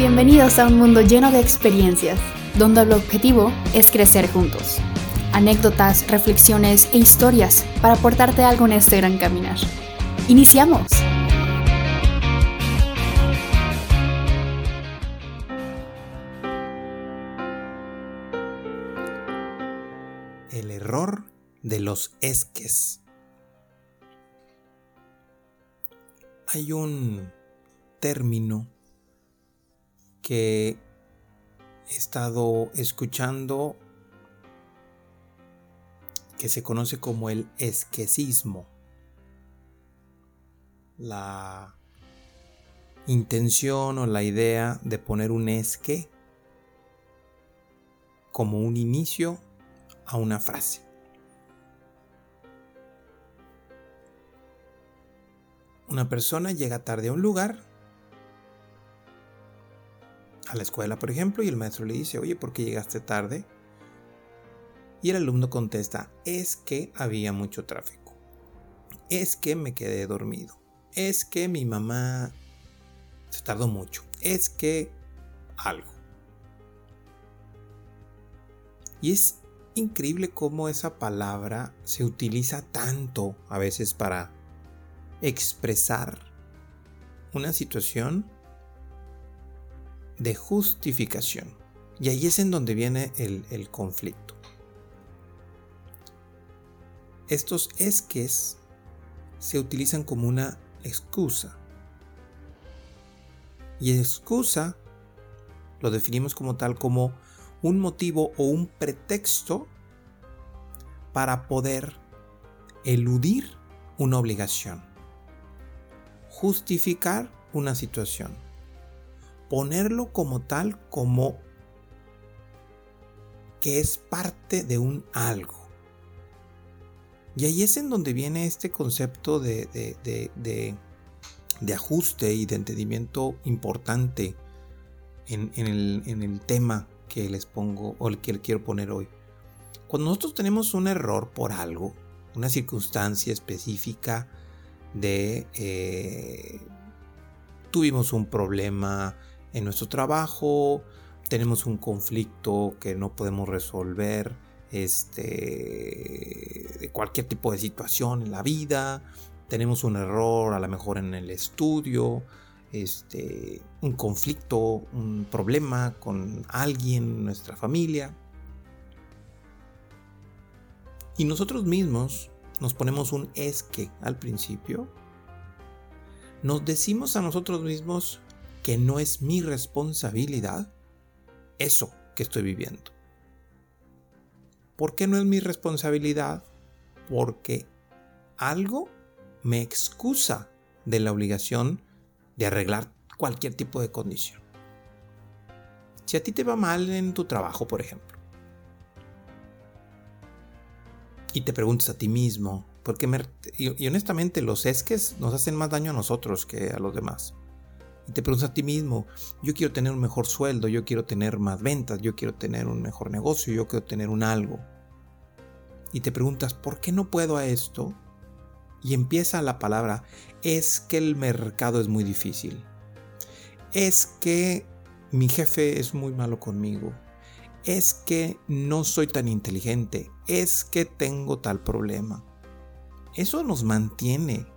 Bienvenidos a un mundo lleno de experiencias, donde el objetivo es crecer juntos. Anécdotas, reflexiones e historias para aportarte algo en este gran caminar. ¡Iniciamos! El error de los esques. Hay un término que he estado escuchando que se conoce como el esquecismo. La intención o la idea de poner un esque como un inicio a una frase. Una persona llega tarde a un lugar a la escuela, por ejemplo, y el maestro le dice, oye, ¿por qué llegaste tarde? Y el alumno contesta, es que había mucho tráfico. Es que me quedé dormido. Es que mi mamá se tardó mucho. Es que algo. Y es increíble cómo esa palabra se utiliza tanto a veces para expresar una situación de justificación. Y ahí es en donde viene el, conflicto. Estos esques se utilizan como una excusa. Y excusa lo definimos como tal como un motivo o un pretexto para poder eludir una obligación, justificar una situación ponerlo como tal, como que es parte de un algo. Y ahí es en donde viene este concepto de, de, ajuste y de entendimiento importante en, el, en, el, tema que les pongo o el que quiero poner hoy. Cuando nosotros tenemos un error por algo, una circunstancia específica de eh, tuvimos un problema, en nuestro trabajo, tenemos un conflicto que no podemos resolver, este, de cualquier tipo de situación en la vida, tenemos un error a lo mejor en el estudio, este, un conflicto, un problema con alguien, nuestra familia. Y nosotros mismos nos ponemos un es que al principio. Nos decimos a nosotros mismos, que no es mi responsabilidad eso que estoy viviendo. ¿Por qué no es mi responsabilidad? Porque algo me excusa de la obligación de arreglar cualquier tipo de condición. Si a ti te va mal en tu trabajo, por ejemplo, y te preguntas a ti mismo, porque y, honestamente los esques nos hacen más daño a nosotros que a los demás y te preguntas a ti mismo, yo quiero tener un mejor sueldo, yo quiero tener más ventas, yo quiero tener un mejor negocio, yo quiero tener un algo. Y te preguntas, ¿por qué no puedo a esto? Y empieza la palabra, es que el mercado es muy difícil. Es que mi jefe es muy malo conmigo. Es que no soy tan inteligente. Es que tengo tal problema. Eso nos mantiene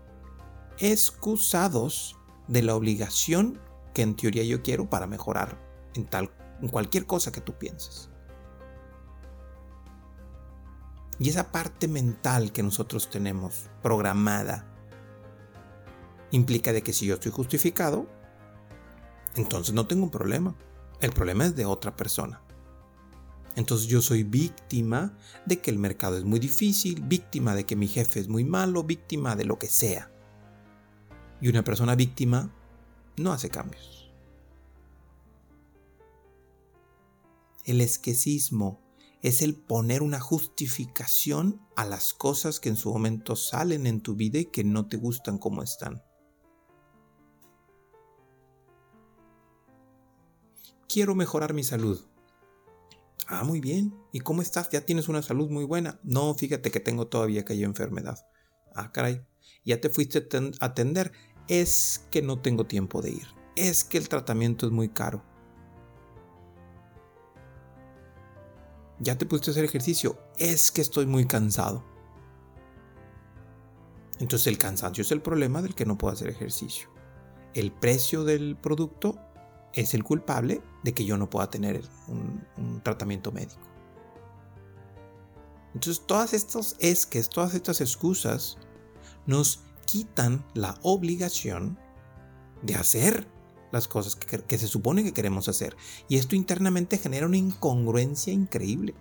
excusados de la obligación que en teoría yo quiero para mejorar en tal en cualquier cosa que tú pienses. Y esa parte mental que nosotros tenemos programada implica de que si yo estoy justificado, entonces no tengo un problema. El problema es de otra persona. Entonces yo soy víctima de que el mercado es muy difícil, víctima de que mi jefe es muy malo, víctima de lo que sea. Y una persona víctima no hace cambios. El esquecismo es el poner una justificación a las cosas que en su momento salen en tu vida y que no te gustan como están. Quiero mejorar mi salud. Ah, muy bien. ¿Y cómo estás? ¿Ya tienes una salud muy buena? No, fíjate que tengo todavía aquella enfermedad. Ah, caray. Ya te fuiste a atender es que no tengo tiempo de ir, es que el tratamiento es muy caro. Ya te pusiste a hacer ejercicio, es que estoy muy cansado. Entonces el cansancio es el problema del que no puedo hacer ejercicio. El precio del producto es el culpable de que yo no pueda tener un, tratamiento médico. Entonces todas estas es que todas estas excusas nos quitan la obligación de hacer las cosas que, se supone que queremos hacer. Y esto internamente genera una incongruencia increíble.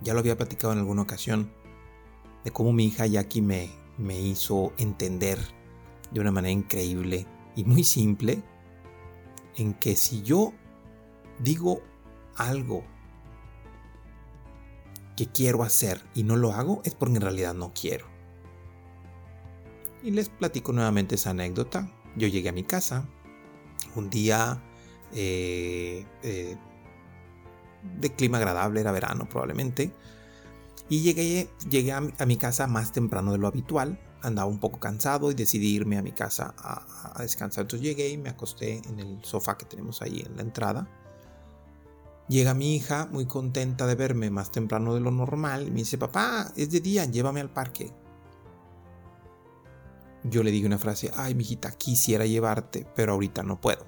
Ya lo había platicado en alguna ocasión de cómo mi hija Jackie me, me hizo entender de una manera increíble y muy simple en que si yo digo algo que quiero hacer y no lo hago es porque en realidad no quiero. Y les platico nuevamente esa anécdota. Yo llegué a mi casa un día eh, eh, de clima agradable, era verano probablemente. Y llegué, llegué a, mi casa más temprano de lo habitual. Andaba un poco cansado y decidí irme a mi casa a, a descansar. Entonces llegué y me acosté en el sofá que tenemos ahí en la entrada. Llega mi hija muy contenta de verme más temprano de lo normal me dice, papá, es de día, llévame al parque. Yo le dije una frase, ay, mijita, quisiera llevarte, pero ahorita no puedo.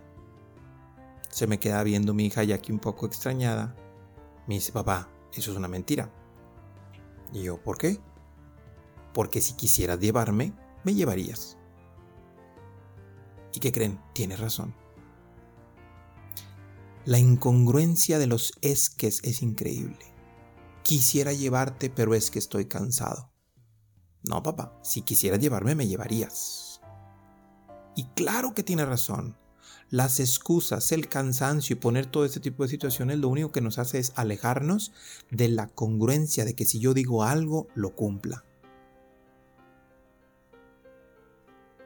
Se me queda viendo mi hija ya que un poco extrañada. Me dice, papá, eso es una mentira. Y yo, ¿por qué? Porque si quisieras llevarme, me llevarías. ¿Y qué creen? Tiene razón. La incongruencia de los esques es increíble. Quisiera llevarte, pero es que estoy cansado. No, papá, si quisieras llevarme me llevarías. Y claro que tiene razón. Las excusas, el cansancio y poner todo este tipo de situaciones lo único que nos hace es alejarnos de la congruencia de que si yo digo algo, lo cumpla.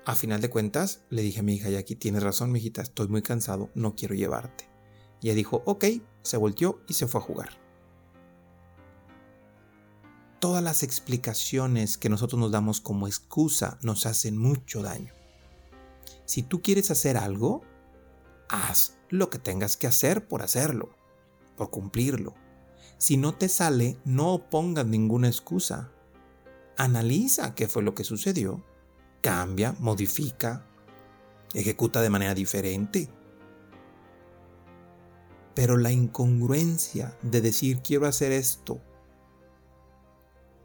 A final de cuentas, le dije a mi hija, aquí tienes razón, mijita, estoy muy cansado, no quiero llevarte. Y dijo, ok, se volteó y se fue a jugar todas las explicaciones que nosotros nos damos como excusa nos hacen mucho daño. Si tú quieres hacer algo, haz lo que tengas que hacer por hacerlo, por cumplirlo. Si no te sale, no pongas ninguna excusa. Analiza qué fue lo que sucedió, cambia, modifica, ejecuta de manera diferente. Pero la incongruencia de decir quiero hacer esto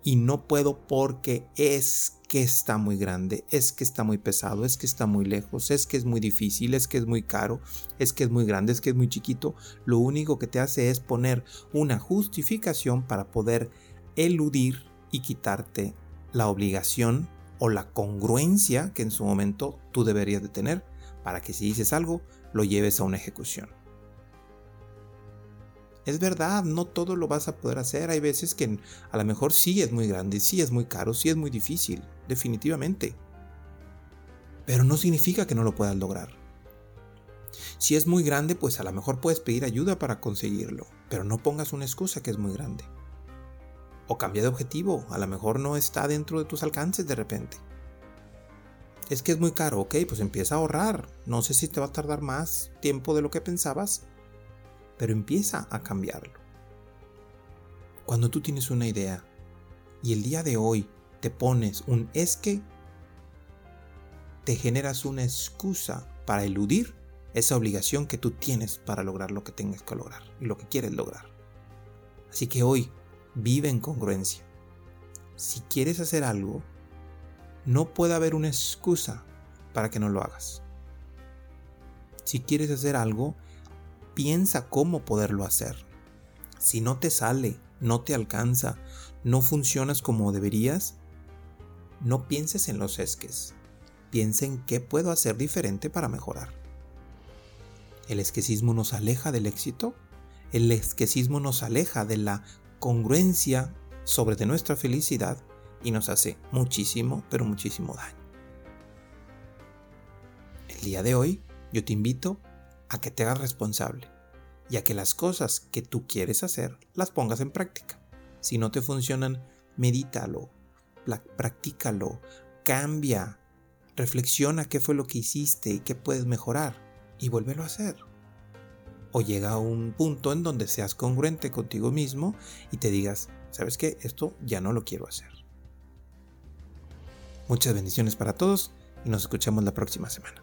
y no puedo porque es que está muy grande, es que está muy pesado, es que está muy lejos, es que es muy difícil, es que es muy caro, es que es muy grande, es que es muy chiquito, lo único que te hace es poner una justificación para poder eludir y quitarte la obligación o la congruencia que en su momento tú deberías de tener para que si dices algo lo lleves a una ejecución. Es verdad, no todo lo vas a poder hacer. Hay veces que a lo mejor sí es muy grande, sí es muy caro, sí es muy difícil, definitivamente. Pero no significa que no lo puedas lograr. Si es muy grande, pues a lo mejor puedes pedir ayuda para conseguirlo, pero no pongas una excusa que es muy grande. O cambia de objetivo, a lo mejor no está dentro de tus alcances de repente. Es que es muy caro, ok, pues empieza a ahorrar. No sé si te va a tardar más tiempo de lo que pensabas, pero empieza a cambiarlo. Cuando tú tienes una idea y el día de hoy te pones un es que, te generas una excusa para eludir esa obligación que tú tienes para lograr lo que tengas que lograr y lo que quieres lograr. Así que hoy vive en congruencia. Si quieres hacer algo, no puede haber una excusa para que no lo hagas. Si quieres hacer algo, piensa cómo poderlo hacer. Si no te sale, no te alcanza, no funcionas como deberías, no pienses en los esques. Piensa en qué puedo hacer diferente para mejorar. El esquecismo nos aleja del éxito. El esquecismo nos aleja de la congruencia sobre de nuestra felicidad y nos hace muchísimo, pero muchísimo daño. El día de hoy yo te invito a que te hagas responsable y a que las cosas que tú quieres hacer las pongas en práctica. Si no te funcionan, medítalo, practícalo, cambia, reflexiona qué fue lo que hiciste y qué puedes mejorar y vuélvelo a hacer. o llega a un punto en donde seas congruente contigo mismo y te digas, ¿sabes qué? Esto ya no lo quiero hacer. Muchas bendiciones para todos y nos escuchamos la próxima semana.